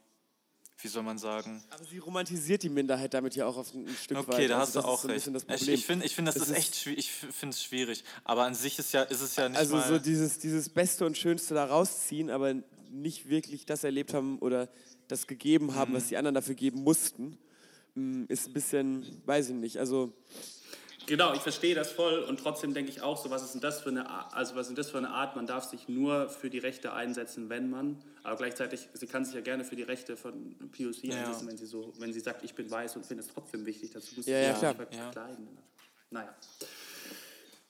wie soll man sagen? Aber sie romantisiert die Minderheit damit ja auch auf ein, Stück weit. Okay, da hast Also du auch so recht. Das Ich, finde, ich find, das, Das ist echt schwierig. Ich finde es schwierig. Aber an sich ist, ja, ist es ja nicht also so dieses, dieses Beste und Schönste da rausziehen, aber nicht wirklich das erlebt haben oder das gegeben haben, Mhm. was die anderen dafür geben mussten, mm, ist ein bisschen, weiß ich nicht. Also Genau, ich verstehe das voll und trotzdem denke ich auch so, was ist denn das für eine Art, also was ist das für eine Art, man darf sich nur für die Rechte einsetzen, wenn man, aber gleichzeitig, sie kann sich ja gerne für die Rechte von POC Ja. einsetzen, wenn sie so, wenn sie sagt, ich bin weiß und finde es trotzdem wichtig, dazu muss Ja, sie ja, klar. nicht Ja. verkleiden. Naja.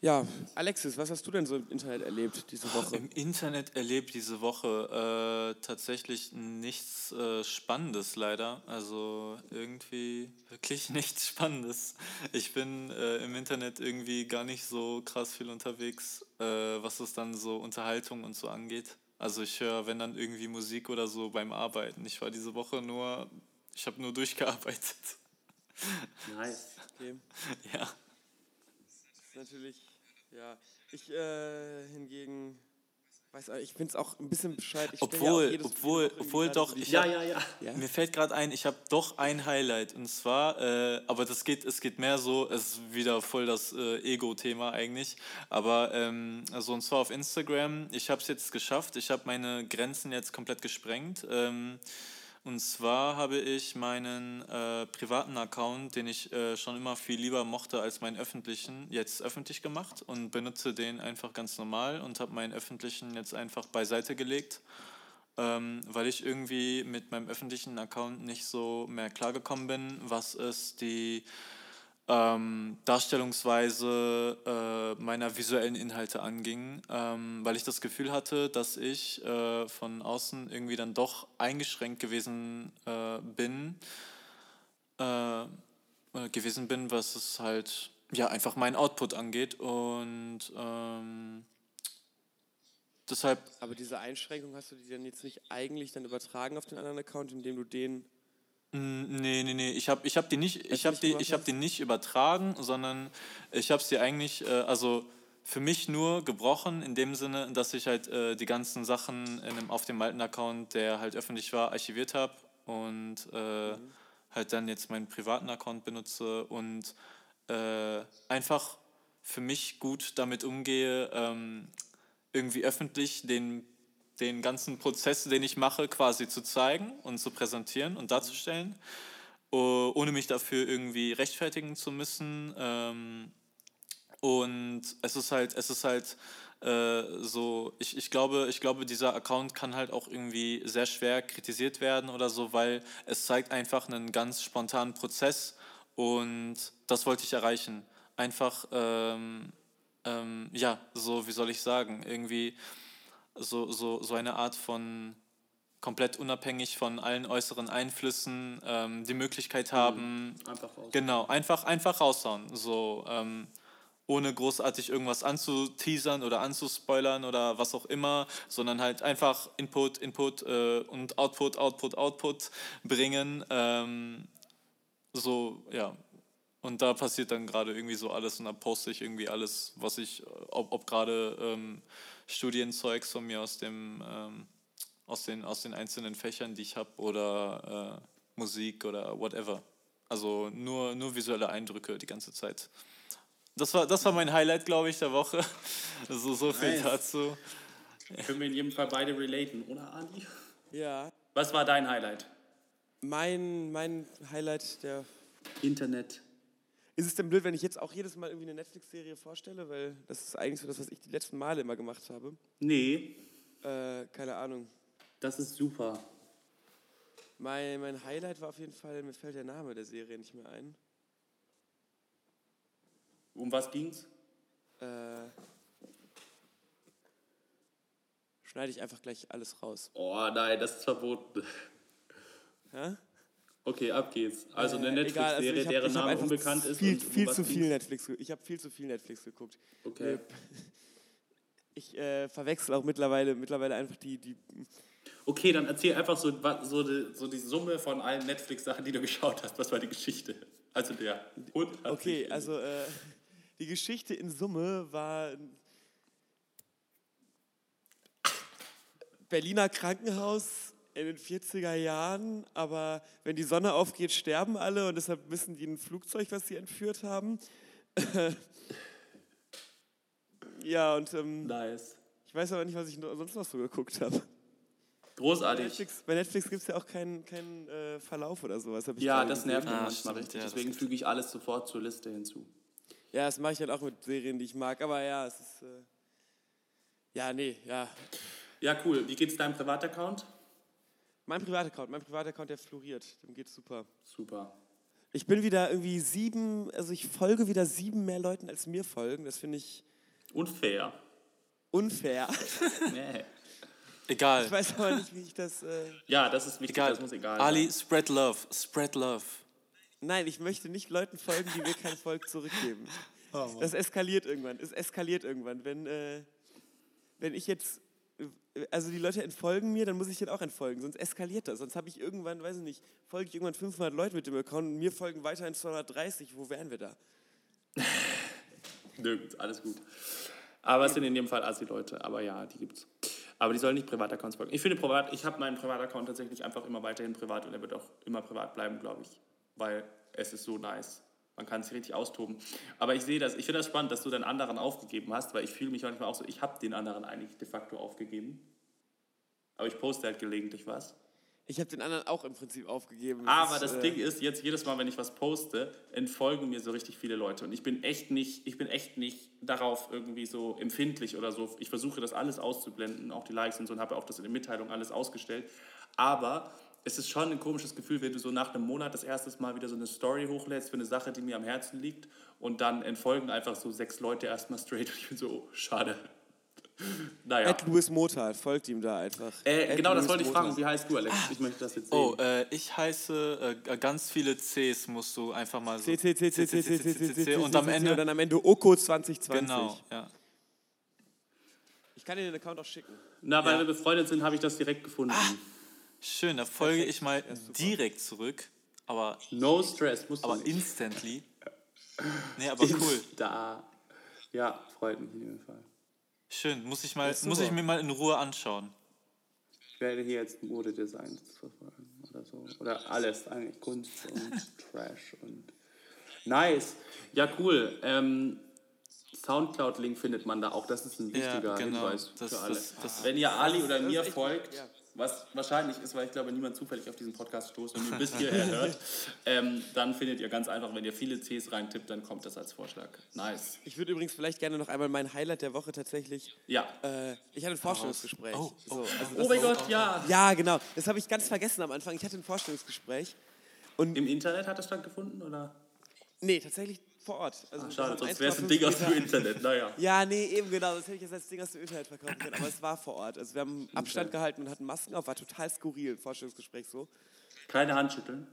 Ja, Alexis, was hast du denn so im Internet erlebt diese Woche? Im Internet erlebt diese Woche äh, tatsächlich nichts äh, Spannendes leider. Also irgendwie wirklich nichts Spannendes. Ich bin äh, im Internet irgendwie gar nicht so krass viel unterwegs, äh, was es dann so Unterhaltung und so angeht. Also ich höre, wenn dann irgendwie Musik oder so beim Arbeiten. Ich war diese Woche nur, ich habe nur durchgearbeitet. Nice. Okay. ja. ist natürlich, ja. Ich äh, hingegen, weiß ich finde es auch ein bisschen bescheid. Ich stell ja Obwohl, obwohl, obwohl doch, ich Ja, hab- ja, ja. Ja? Mir fällt gerade ein, ich habe doch ein Highlight und zwar, äh, aber das geht, es geht mehr so, es ist wieder voll das äh, Ego-Thema eigentlich, aber ähm, also und zwar auf Instagram, ich habe es jetzt geschafft, ich habe meine Grenzen jetzt komplett gesprengt. Ähm, und zwar habe ich meinen äh, privaten Account, den ich äh, schon immer viel lieber mochte als meinen öffentlichen, jetzt öffentlich gemacht und benutze den einfach ganz normal und habe meinen öffentlichen jetzt einfach beiseite gelegt ähm, weil ich irgendwie mit meinem öffentlichen Account nicht so mehr klargekommen bin, was es die ähm, Darstellungsweise äh, meiner visuellen Inhalte anging, ähm, weil ich das Gefühl hatte, dass ich äh, von außen irgendwie dann doch eingeschränkt gewesen äh, bin, äh, äh, gewesen bin, was es halt ja einfach meinen Output angeht und ähm, deshalb Aber diese Einschränkung hast du die dann jetzt nicht eigentlich dann übertragen auf den anderen Account, indem du den. Nee, nee, nee, ich habe ich hab die, nicht, ich hab die, ich hab die nicht übertragen, sondern ich habe sie eigentlich, äh, also für mich nur gebrochen, in dem Sinne, dass ich halt äh, die ganzen Sachen in einem, auf dem alten Account, der halt öffentlich war, archiviert habe und äh, halt dann jetzt meinen privaten Account benutze und äh, einfach für mich gut damit umgehe, ähm, irgendwie öffentlich den, den ganzen Prozess, den ich mache, quasi zu zeigen und zu präsentieren und darzustellen, oh- ohne mich dafür irgendwie rechtfertigen zu müssen. Ähm, und es ist halt, es ist halt äh, so, ich, ich, glaube, ich glaube, dieser Account kann halt auch irgendwie sehr schwer kritisiert werden oder so, weil es zeigt einfach einen ganz spontanen Prozess und das wollte ich erreichen. Einfach, ähm, ähm, ja, so, wie soll ich sagen, irgendwie so, so, so eine Art von komplett unabhängig von allen äußeren Einflüssen ähm, die Möglichkeit haben, Einfach raus. Genau, einfach, einfach raushauen. So, ähm, ohne großartig irgendwas anzuteasern oder anzuspoilern oder was auch immer, sondern halt einfach Input, Input äh, und Output, Output, Output bringen. Ähm, so, ja. Und da passiert dann gerade irgendwie so alles und da poste ich irgendwie alles, was ich, ob, ob gerade ähm, Studienzeugs von mir aus dem ähm, aus den, aus den einzelnen Fächern, die ich habe, oder äh, Musik oder whatever. Also nur, nur visuelle Eindrücke die ganze Zeit. Das war, das war mein Highlight, glaube ich, der Woche. Also so viel Nice. dazu. Können wir in jedem Fall beide relaten, oder Adi? Ja. Was war dein Highlight? Mein, mein Highlight der. Internet. Ist es denn blöd, wenn ich jetzt auch jedes Mal irgendwie eine Netflix-Serie vorstelle? Weil das ist eigentlich so das, was ich die letzten Male immer gemacht habe. Nee, Äh, keine Ahnung. das ist super. Mein, mein Highlight war auf jeden Fall, mir fällt der Name der Serie nicht mehr ein. Um was ging's? Äh, schneide ich einfach gleich alles raus. Oh nein, das ist verboten. Hä? Okay, ab geht's. Also eine Äh, egal, also Netflix-Serie, hab- deren Name unbekannt ist. Viel, um viel was zu viel Netflix. Ich habe viel zu viel Netflix geguckt. Okay. Ich äh, verwechsel auch mittlerweile, mittlerweile einfach die, die. Okay, dann erzähl einfach so, so, die, so die Summe von allen Netflix-Sachen, die du geschaut hast. Was war die Geschichte? Also der Hund hat Okay, also äh, die Geschichte in Summe war. Berliner Krankenhaus in den 40er Jahren, aber wenn die Sonne aufgeht, sterben alle und deshalb müssen die ein Flugzeug, was sie entführt haben. ja, und ähm, Nice. ich weiß aber nicht, was ich sonst noch so geguckt habe. Großartig. Netflix, bei Netflix gibt es ja auch keinen keinen äh, Verlauf oder sowas. Ja, das gesehen. nervt mich Ah, manchmal stimmt, richtig. ja, Deswegen füge ich alles sofort zur Liste hinzu. Ja, das mache ich halt auch mit Serien, die ich mag. Aber ja, es ist. Äh, ja, nee, ja. Ja, cool. Wie geht's deinem Privataccount? Mein Privataccount, mein Privataccount, der floriert. Dem geht's super. Super. Ich bin wieder irgendwie sieben, also ich folge wieder sieben mehr Leuten, als mir folgen. Das finde ich Unfair. unfair. Nee. Egal. Ich weiß aber nicht, wie ich das. Äh Ja, das ist wichtig. egal. Das muss egal Ali, sein. spread love. Spread love. Nein, ich möchte nicht Leuten folgen, die mir kein Volk zurückgeben. Das eskaliert irgendwann. Es eskaliert irgendwann. Wenn, äh, wenn ich jetzt. Also die Leute entfolgen mir, dann muss ich denen auch entfolgen, sonst eskaliert das. Sonst habe ich irgendwann, weiß ich nicht, folge ich irgendwann 500 Leute mit dem Account und mir folgen weiterhin 230. Wo wären wir da? Nirgends, alles gut. Aber es sind in dem Fall Assi-Leute. Aber ja, die gibt's. Aber die sollen nicht Privataccounts folgen. Ich finde privat, ich habe meinen Privataccount tatsächlich einfach immer weiterhin privat und er wird auch immer privat bleiben, glaube ich. Weil es ist so nice. Man kann sich richtig austoben. Aber ich sehe das, ich finde das spannend, dass du den anderen aufgegeben hast, weil ich fühle mich manchmal auch so, ich habe den anderen eigentlich de facto aufgegeben. Aber ich poste halt gelegentlich was. Ich habe den anderen auch im Prinzip aufgegeben. Aber das äh, Ding ist, jetzt jedes Mal, wenn ich was poste, entfolgen mir so richtig viele Leute. Und ich bin echt nicht, ich bin echt nicht darauf irgendwie so empfindlich oder so. Ich versuche das alles auszublenden, auch die Likes und so, und habe auch das in den Mitteilungen alles ausgestellt. Aber es ist schon ein komisches Gefühl, wenn du so nach einem Monat das erste Mal wieder so eine Story hochlädst für eine Sache, die mir am Herzen liegt. Und dann entfolgen einfach so sechs Leute erstmal straight. Und ich bin so, oh, schade. Naja. Ed Louis Motal, folgt ihm da einfach. Äh, genau, das Louis wollte ich Motal. fragen. Wie heißt du, Alex? Ich möchte das jetzt sehen. Oh, äh, ich heiße äh, ganz viele Cs musst du einfach mal so. C, C, C, C, C, C, C, C, C, Und am Und Ende. dann am Ende Oko 2020. Genau, ja. Ich kann dir den Account auch schicken. Na, weil Ja. wir befreundet sind, habe ich das direkt gefunden. Schön, da folge ich mal direkt zurück. Aber, No stress, musst du aber nicht. instantly. Nee, aber cool. Da. Ja, freut mich in jedem Fall. Schön, muss ich, mal, muss ich mir mal in Ruhe anschauen. Ich werde hier jetzt Modedesigns verfolgen oder so. Oder alles eigentlich. Kunst und Trash und. Nice. Ja, cool. Ähm, Soundcloud-Link findet man da auch. Das ist ein Ja, wichtiger genau. Hinweis Das- für alle. das- das- Wenn ihr Ali oder mir folgt, ja. Was wahrscheinlich ist, weil ich glaube, niemand zufällig auf diesen Podcast stoßt und nur bis hierher hört, ähm, dann findet ihr ganz einfach, wenn ihr viele Cs reintippt, dann kommt das als Vorschlag. Nice. Ich würde übrigens vielleicht gerne noch einmal mein Highlight der Woche tatsächlich. Ja. Äh, ich hatte ein Vorstellungsgespräch. Oh, so, also Oh mein Gott, ja. Ja, genau. Das habe ich ganz vergessen am Anfang. Ich hatte ein Vorstellungsgespräch. Und Im Internet hat das stattgefunden, oder? nee, tatsächlich vor Ort. Also Ach, schade, sonst wäre es ein 1,5 Ding aus dem Internet. Naja. Ja, nee, eben genau. Das hätte ich jetzt als Ding aus dem Internet verkaufen können. Aber es war vor Ort. Also wir haben Abstand gehalten und hatten Masken auf. War total skurril, Vorstellungsgespräch so. Keine Handschütteln.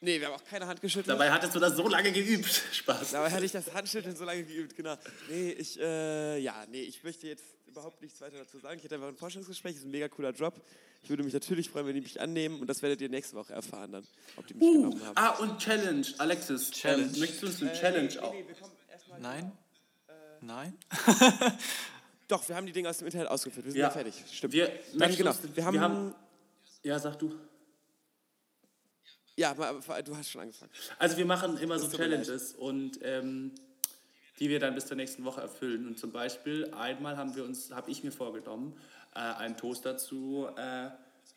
Nee, wir haben auch keine Hand geschüttelt. Dabei hattest du das so lange geübt. Spaß. Dabei hatte ich das Handschütteln so lange geübt, genau. Nee, ich, äh, ja, nee, ich möchte jetzt überhaupt nichts weiter dazu sagen. Ich hatte einfach ein Vorstellungsgespräch, ist ein mega cooler Job. Ich würde mich natürlich freuen, wenn die mich annehmen und das werdet ihr nächste Woche erfahren dann, ob die mich genommen haben. Ah, und Challenge. Alexis, Challenge. Ähm, möchtest du uns eine Challenge auch? Nein? Nein? Doch, wir haben die Dinge aus dem Internet ausgeführt. Wir sind Ja. ja, fertig. Stimmt. Wir, dann, genau. Wir haben, wir haben. Ja, sag du. Ja, du hast schon angefangen. Also, wir machen immer so. Challenges und ähm, die wir dann bis zur nächsten Woche erfüllen. Und zum Beispiel, einmal haben wir uns, habe ich mir vorgenommen, äh, einen Toaster zu, äh,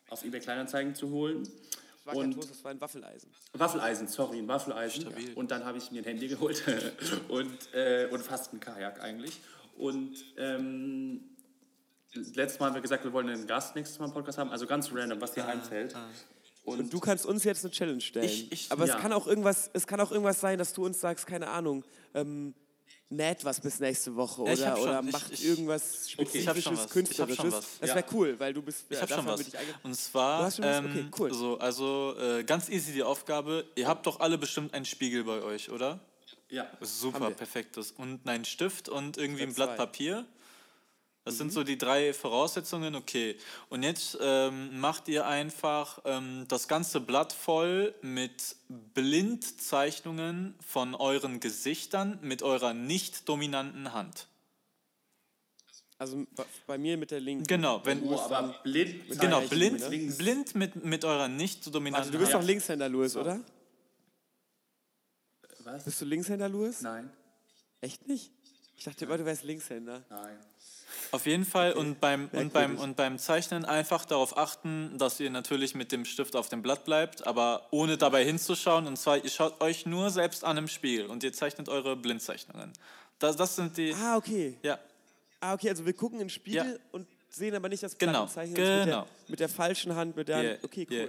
auf eBay Kleinanzeigen zu holen. Das war kein Und- Toast, das war ein Waffeleisen. Waffeleisen, sorry, ein Waffeleisen. Stabil. Und dann habe ich mir ein Handy geholt und, äh, und fast ein Kajak eigentlich. Und ähm, letztes Mal haben wir gesagt, wir wollen einen Gast nächstes Mal im Podcast haben, also ganz random, was dir einfällt. Und du kannst uns jetzt eine Challenge stellen. Ich- ich- Aber ja. es, kann auch irgendwas, es kann auch irgendwas sein, dass du uns sagst, keine Ahnung, ähm, näht was bis nächste Woche Ja, oder, hab schon- oder macht ich- irgendwas hab Spezifisches, hab Künstlerisches. Das Ja. wäre cool, weil du bist, Ich ja, habe schon was. Und zwar, was? ähm, Okay, cool. so, also äh, ganz easy die Aufgabe. Ihr habt doch alle bestimmt einen Spiegel bei euch, oder? Ja. Super, Haben wir. perfekt. Das. Und einen Stift und irgendwie ein Blatt. Papier. Das Mhm. sind so die drei Voraussetzungen, okay. Und jetzt ähm, macht ihr einfach ähm, das ganze Blatt voll mit Blindzeichnungen von euren Gesichtern mit eurer nicht dominanten Hand. Also bei mir mit der linken. Genau, wenn, Oh, aber blind. genau, blind, ne? Links. blind mit, mit eurer nicht so dominanten Also du bist Hand. doch Linkshänder, Louis, oder? Was? Bist du Linkshänder, Louis? Nein. Echt nicht? Ich dachte immer, du wärst Linkshänder. Nein. Auf jeden Fall und beim, und, beim, und beim Zeichnen einfach darauf achten, dass ihr natürlich mit dem Stift auf dem Blatt bleibt, aber ohne dabei hinzuschauen. Und zwar, ihr schaut euch nur selbst an im Spiegel und ihr zeichnet eure Blindzeichnungen. Das, das sind die. Ah, okay. Ja, Ah, okay, also wir gucken in den Spiegel Ja. und sehen aber nicht das Genau, Blatt und zeichnen uns mit, genau. der, mit der falschen Hand, mit der Yeah, Hand. Okay, yeah.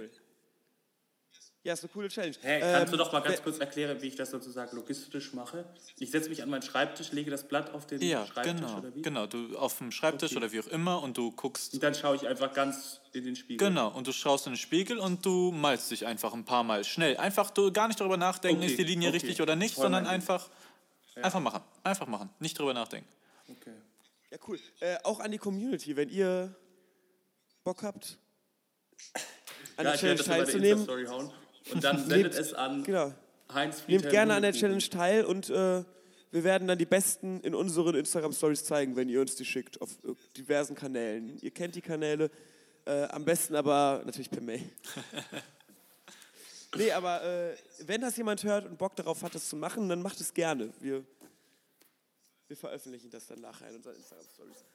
Ja, ist eine coole Challenge. Hey, kannst du Ähm, doch mal ganz kurz erklären, wie ich das sozusagen logistisch mache? Ich setze mich an meinen Schreibtisch, lege das Blatt auf den ja Schreibtisch genau. oder wie? Genau, du auf dem Schreibtisch Okay. oder wie auch immer und du guckst. Und dann schaue ich einfach ganz in den Spiegel. Genau, und du schaust in den Spiegel und du malst dich einfach ein paar Mal schnell. Einfach du gar nicht darüber nachdenken, Okay, ist die Linie okay. richtig oder nicht, Voll sondern mein Ding. einfach, einfach machen. Einfach machen. Nicht drüber nachdenken. Okay. Ja, cool. Äh, auch an die Community, wenn ihr Bock habt, an Ja, der ich Challenge teilzunehmen. Und dann sendet es an genau, Heinz nehmt Friedhelm gerne an der. Challenge teil und äh, wir werden dann die besten in unseren Instagram-Stories zeigen, wenn ihr uns die schickt, auf äh, diversen Kanälen. Ihr kennt die Kanäle, äh, am besten aber natürlich per Mail. nee, aber äh, wenn das jemand hört und Bock darauf hat, das zu machen, dann macht es gerne. Wir, wir veröffentlichen das dann nachher in unseren Instagram-Stories.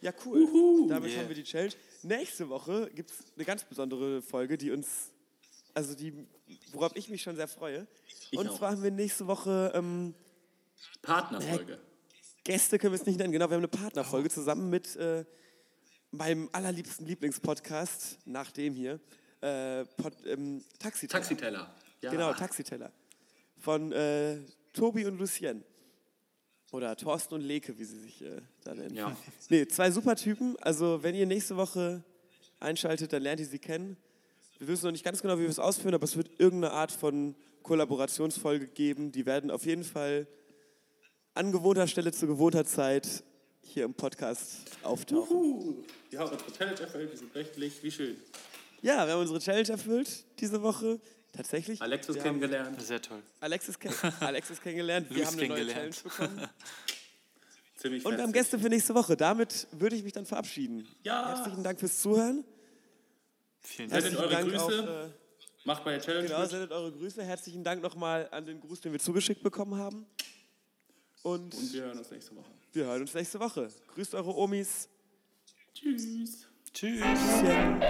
Ja, cool. Damit Yeah. haben wir die Challenge. Nächste Woche gibt es eine ganz besondere Folge, die uns, also die, worauf ich mich schon sehr freue. Ich Und auch. zwar haben wir nächste Woche ähm, Partnerfolge. Gäste, können wir es nicht nennen, genau, wir haben eine Partnerfolge zusammen mit äh, meinem allerliebsten Lieblingspodcast, nach dem hier, äh, Pod, ähm, Taxiteller. Taxiteller. Ja. Genau, Taxiteller. Von äh, Tobi und Lucien. Oder Thorsten und Leke, wie sie sich äh, da nennen. Ja. Nee, zwei super Typen. Also, wenn ihr nächste Woche einschaltet, dann lernt ihr sie kennen. Wir wissen noch nicht ganz genau, wie wir es ausführen, aber es wird irgendeine Art von Kollaborationsfolge geben. Die werden auf jeden Fall an gewohnter Stelle zu gewohnter Zeit hier im Podcast auftauchen. Uh, wir haben unsere Challenge erfüllt, wir sind rechtlich. Wie schön. Ja, wir haben unsere Challenge erfüllt diese Woche. Tatsächlich. Alexis haben kennengelernt. Sehr toll. Alexis, kenn Alexis kennengelernt. Wir haben eine neue Challenge kennengelernt. bekommen. Ziemlich Und wir haben. Gäste für nächste Woche. Damit würde ich mich dann verabschieden. Ja. Herzlichen Dank fürs Zuhören. Vielen Dank. Sendet eure Dank Grüße. Auch, äh, Macht bei der Challenge genau, mit. sendet eure Grüße. Herzlichen Dank nochmal an den Gruß, den wir zugeschickt bekommen haben. Und Und wir hören uns nächste Woche. wir hören uns nächste Woche. Grüßt eure Omis. Tschüss. Tschüss. Tschüsschen.